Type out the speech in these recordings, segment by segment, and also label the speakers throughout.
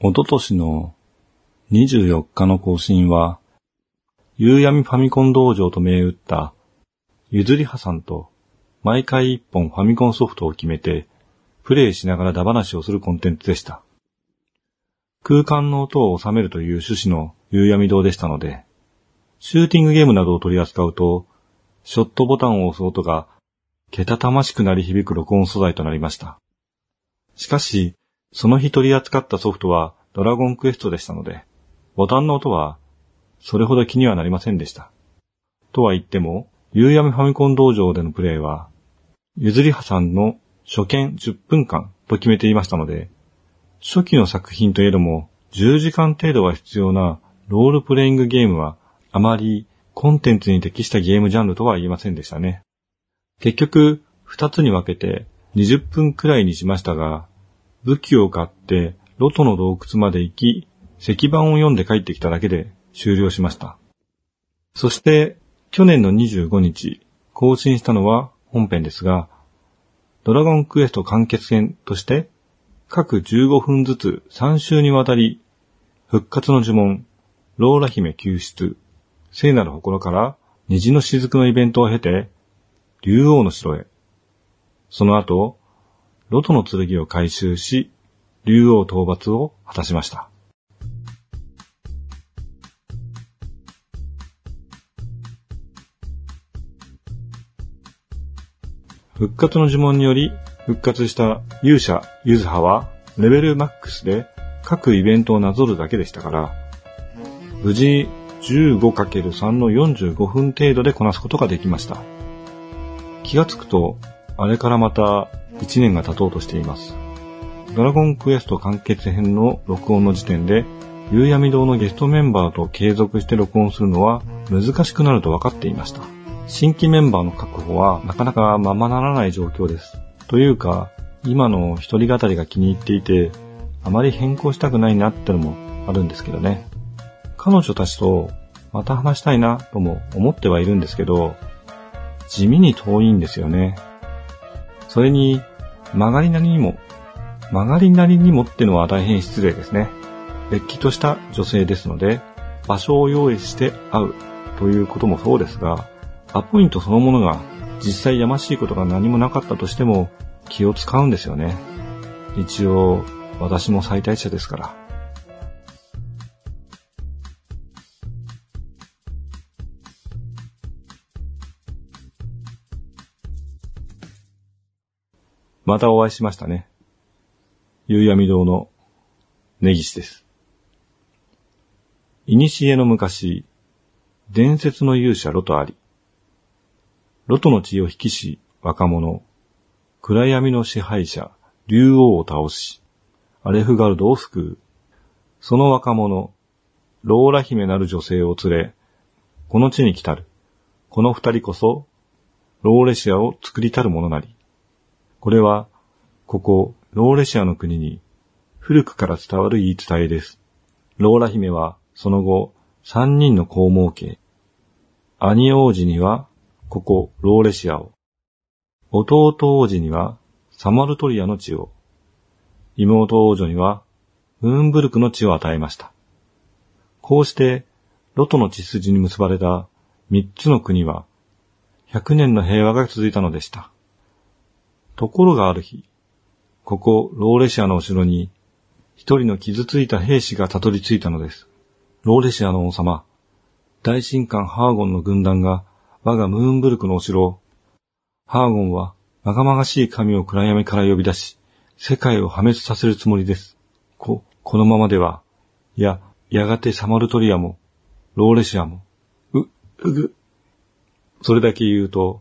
Speaker 1: おととしの24日の更新は、夕闇ファミコン道場と銘打った、ゆずりはさんと毎回一本ファミコンソフトを決めて、プレイしながらダ話をするコンテンツでした。空間の音を収めるという趣旨の夕闇堂でしたので、シューティングゲームなどを取り扱うと、ショットボタンを押す音が、けたたましくなり響く録音素材となりました。しかし、その日取り扱ったソフトはドラゴンクエストでしたので、ボタンの音はそれほど気にはなりませんでした。とは言っても、夕闇ファミコン道場でのプレイは、ゆずりはさんの初見10分間と決めていましたので、初期の作品といえども10時間程度は必要なロールプレイングゲームはあまりコンテンツに適したゲームジャンルとは言いませんでしたね。結局、2つに分けて20分くらいにしましたが、武器を買ってロトの洞窟まで行き、石板を読んで帰ってきただけで終了しました。そして、去年の25日、更新したのは本編ですが、ドラゴンクエスト完結編として、各15分ずつ3週にわたり、復活の呪文、ローラ姫救出、聖なる祠から虹の雫のイベントを経て、竜王の城へ。その後、ロトの剣を回収し、竜王討伐を果たしました。復活の呪文により復活した勇者ユズハはレベルマックスで各イベントをなぞるだけでしたから、無事 15×3 の45分程度でこなすことができました。気がつくと、あれからまた1年が経とうとしています。ドラゴンクエスト完結編の録音の時点で、夕闇堂のゲストメンバーと継続して録音するのは難しくなると分かっていました。新規メンバーの確保はなかなかままならない状況です。というか、今の一人語りが気に入っていて、あまり変更したくないなってのもあるんですけどね。彼女たちとまた話したいなとも思ってはいるんですけど、地味に遠いんですよね。それに、曲がりなりにも、曲がりなりにもってのは大変失礼ですね。れっきとした女性ですので、場所を用意して会うということもそうですが、アポイントそのものが実際やましいことが何もなかったとしても気を使うんですよね。一応、私も最大者ですから。またお会いしましたね。夕闇堂の根岸です。いにしえの昔、伝説の勇者ロトあり。ロトの血を引きし、若者、暗闇の支配者、竜王を倒し、アレフガルドを救う。その若者、ローラ姫なる女性を連れ、この地に来たる。この二人こそ、ローレシアを作りたる者なり。これは、ここ、ローレシアの国に、古くから伝わる言い伝えです。ローラ姫は、その後、三人の子を設け、兄王子には、ここ、ローレシアを。弟王子には、サマルトリアの地を。妹王女には、ムーンブルクの地を与えました。こうして、ロトの血筋に結ばれた三つの国は、百年の平和が続いたのでした。ところがある日、ここローレシアのお城に、一人の傷ついた兵士がたどり着いたのです。ローレシアの王様、大神官ハーゴンの軍団が我がムーンブルクのお城、ハーゴンはまがまがしい神を暗闇から呼び出し、世界を破滅させるつもりです。こ、このままでは、いや、やがてサマルトリアも、ローレシアも、う、うぐ。それだけ言うと、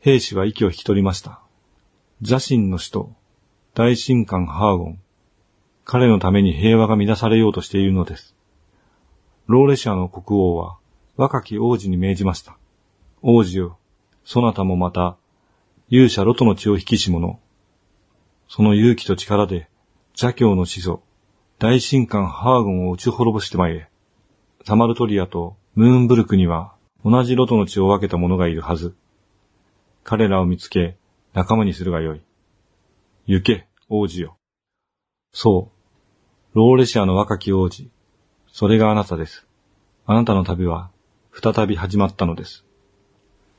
Speaker 1: 兵士は息を引き取りました。邪神の使徒、大神官ハーゴン。彼のために平和が乱されようとしているのです。ローレシアの国王は若き王子に命じました。王子よ、そなたもまた、勇者ロトの血を引きし者。その勇気と力で、邪教の始祖、大神官ハーゴンを打ち滅ぼしてまいれ。サマルトリアとムーンブルクには同じロトの血を分けた者がいるはず。彼らを見つけ、仲間にするがよい。行け、王子よ。そう。ローレシアの若き王子。それがあなたです。あなたの旅は再び始まったのです。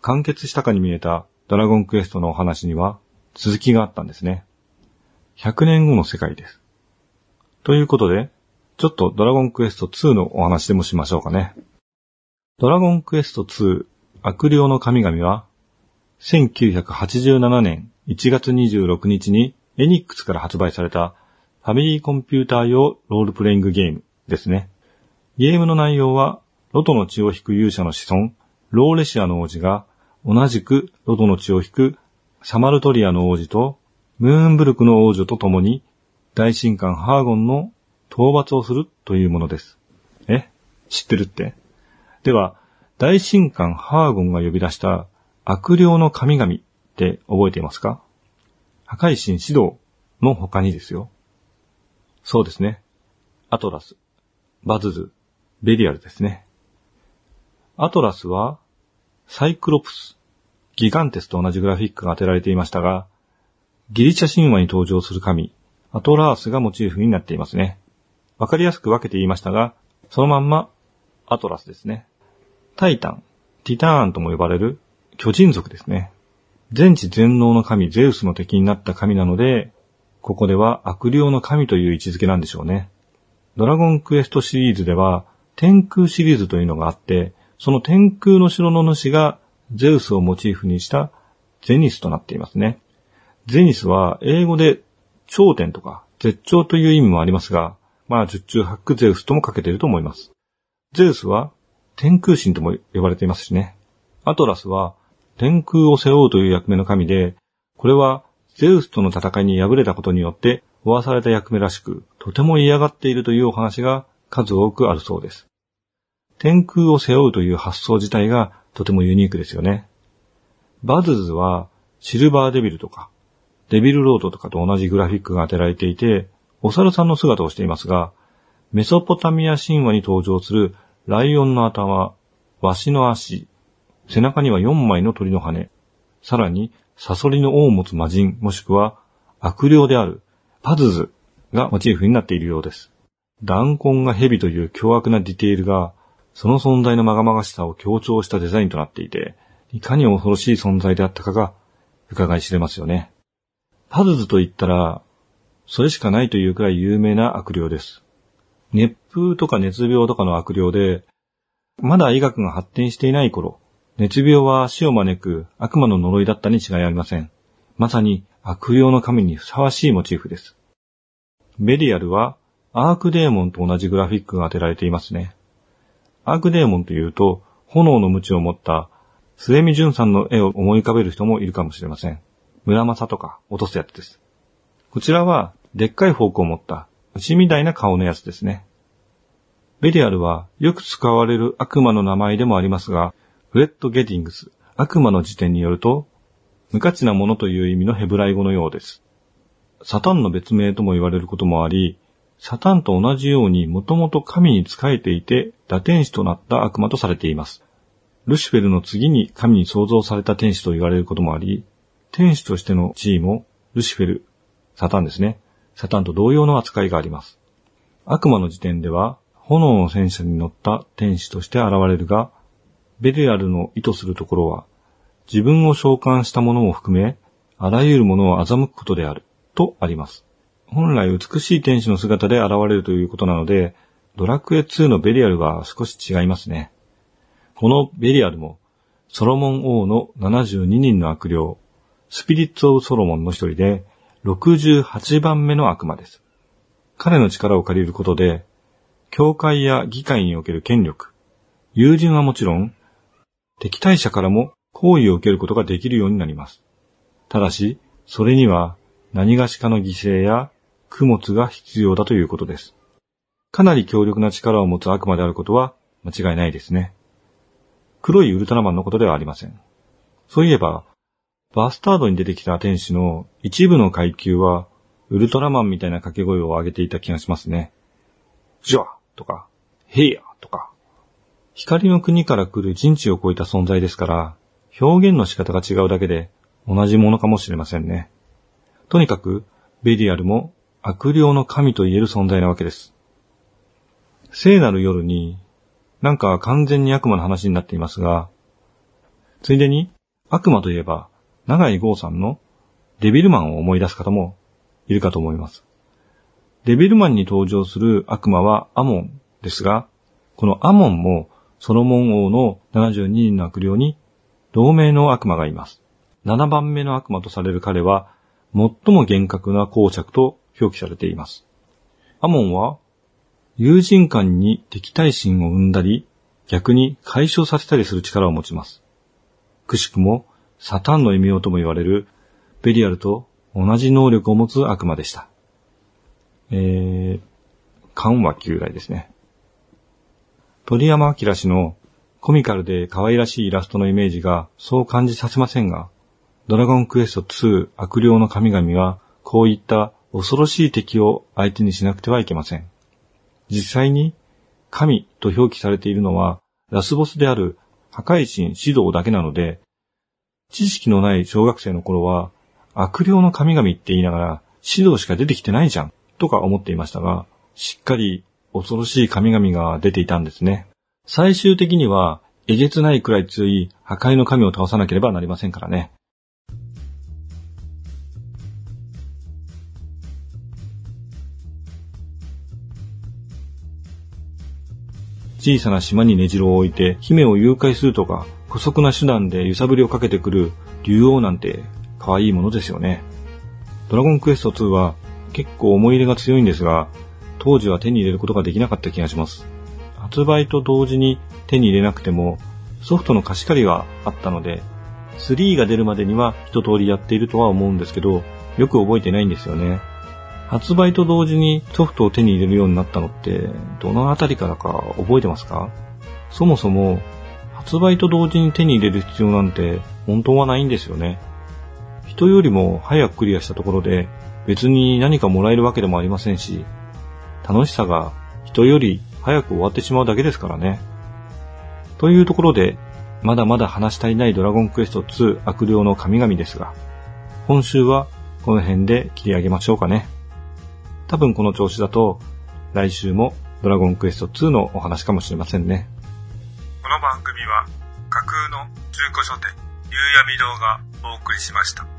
Speaker 1: 完結したかに見えたドラゴンクエストのお話には続きがあったんですね。100年後の世界です。ということで、ちょっとドラゴンクエスト2のお話でもしましょうかね。ドラゴンクエスト2悪霊の神々は1987年1月26日にエニックスから発売されたファミリーコンピューター用ロールプレイングゲームですね。ゲームの内容は、ロトの血を引く勇者の子孫、ローレシアの王子が、同じくロトの血を引くサマルトリアの王子と、ムーンブルクの王女と共に、大神官ハーゴンの討伐をするというものです。え？知ってるって？では、大神官ハーゴンが呼び出した悪霊の神々って覚えていますか？破壊神シドーの他にですよ。そうですね。アトラス、バズズ、ベリアルですね。アトラスは、サイクロプス、ギガンテスと同じグラフィックが当てられていましたが、ギリシャ神話に登場する神、アトラースがモチーフになっていますね。わかりやすく分けて言いましたが、そのまんま、アトラスですね。タイタン、ティターンとも呼ばれる巨人族ですね。全知全能の神ゼウスの敵になった神なので、ここでは悪霊の神という位置づけなんでしょうね。ドラゴンクエストシリーズでは、天空シリーズというのがあって、その天空の城の主がゼウスをモチーフにしたゼニスとなっていますね。ゼニスは英語で頂点とか絶頂という意味もありますが、まあ十中八九ゼウスともかけていると思います。ゼウスは天空神とも呼ばれていますしね。アトラスは天空を背負うという役目の神で、これはゼウスとの戦いに敗れたことによって負わされた役目らしく、とても嫌がっているというお話が数多くあるそうです。天空を背負うという発想自体がとてもユニークですよね。バズズはシルバーデビルとか、デビルロードとかと同じグラフィックが当てられていて、お猿さんの姿をしていますが、メソポタミア神話に登場するライオンの頭、ワシの足、背中には4枚の鳥の羽、さらにサソリの尾を持つ魔人、もしくは悪霊であるパズズがモチーフになっているようです。弾痕が蛇という凶悪なディテールがその存在のまがまがしさを強調したデザインとなっていて、いかに恐ろしい存在であったかが伺い知れますよね。パズズと言ったら、それしかないというくらい有名な悪霊です。熱風とか熱病とかの悪霊で、まだ医学が発展していない頃、熱病は死を招く悪魔の呪いだったに違いありません。まさに悪霊の神にふさわしいモチーフです。ベリアルはアークデーモンと同じグラフィックが当てられていますね。アークデーモンというと、炎の鞭を持った末見淳さんの絵を思い浮かべる人もいるかもしれません。村正とか落とすやつです。こちらは、でっかいフォークを持った牛みたいな顔のやつですね。ベリアルはよく使われる悪魔の名前でもありますが、フレッド・ゲディングス、悪魔の辞典によると、無価値なものという意味のヘブライ語のようです。サタンの別名とも言われることもあり、サタンと同じようにもともと神に仕えていて、打天使となった悪魔とされています。ルシフェルの次に神に創造された天使と言われることもあり、天使としての地位も、ルシフェル、サタンですね。サタンと同様の扱いがあります。悪魔の時点では、炎の戦車に乗った天使として現れるが、ベリアルの意図するところは、自分を召喚したものを含め、あらゆるものを欺くことである、とあります。本来美しい天使の姿で現れるということなので、ドラクエ2のベリアルは少し違いますね。このベリアルも、ソロモン王の72人の悪霊、スピリッツ・オブ・ソロモンの一人で、68番目の悪魔です。彼の力を借りることで、教会や議会における権力、友人はもちろん、敵対者からも好意を受けることができるようになります。ただし、それには何がしかの犠牲や供物が必要だということです。かなり強力な力を持つ悪魔であることは間違いないですね。黒いウルトラマンのことではありません。そういえば、バスタードに出てきた天使の一部の階級は、ウルトラマンみたいな掛け声を上げていた気がしますね。ジョアとか、ヘイヤとか。光の国から来る人知を超えた存在ですから、表現の仕方が違うだけで同じものかもしれませんね。とにかく、ベリアルも悪霊の神と言える存在なわけです。聖なる夜に、なんか完全に悪魔の話になっていますが、ついでに悪魔といえば、長井豪さんのデビルマンを思い出す方もいるかと思います。デビルマンに登場する悪魔はアモンですが、このアモンもソロモン王の72人の悪霊に同盟の悪魔がいます。7番目の悪魔とされる彼は、最も厳格な公爵と表記されています。アモンは、友人間に敵対心を生んだり、逆に解消させたりする力を持ちます。くしくも、サタンの異名とも言われる、ベリアルと同じ能力を持つ悪魔でした。えー、緩和旧来ですね。鳥山明氏のコミカルで可愛らしいイラストのイメージがそう感じさせませんが、ドラゴンクエスト2悪霊の神々はこういった恐ろしい敵を相手にしなくてはいけません。実際に神と表記されているのはラスボスである破壊神指導だけなので、知識のない小学生の頃は悪霊の神々って言いながら指導しか出てきてないじゃんとか思っていましたが、しっかり恐ろしい神々が出ていたんですね。最終的には、えげつないくらい強い破壊の神を倒さなければなりませんからね。小さな島に根城を置いて姫を誘拐するとか、古速な手段で揺さぶりをかけてくる竜王なんて可愛いものですよね。ドラゴンクエスト2は結構思い入れが強いんですが、当時は手に入れることができなかった気がします。発売と同時に手に入れなくても、ソフトの貸し借りはあったので、3が出るまでには一通りやっているとは思うんですけど、よく覚えてないんですよね。発売と同時にソフトを手に入れるようになったのって、どのあたりからか覚えてますか？そもそも、発売と同時に手に入れる必要なんて本当はないんですよね。人よりも早くクリアしたところで別に何かもらえるわけでもありませんし、楽しさが人より早く終わってしまうだけですからね。というところで、まだまだ話したいないドラゴンクエスト2悪霊の神々ですが、今週はこの辺で切り上げましょうかね。多分この調子だと、来週もドラゴンクエスト2のお話かもしれませんね。
Speaker 2: この番組は架空の中古書店、夕闇堂がお送りしました。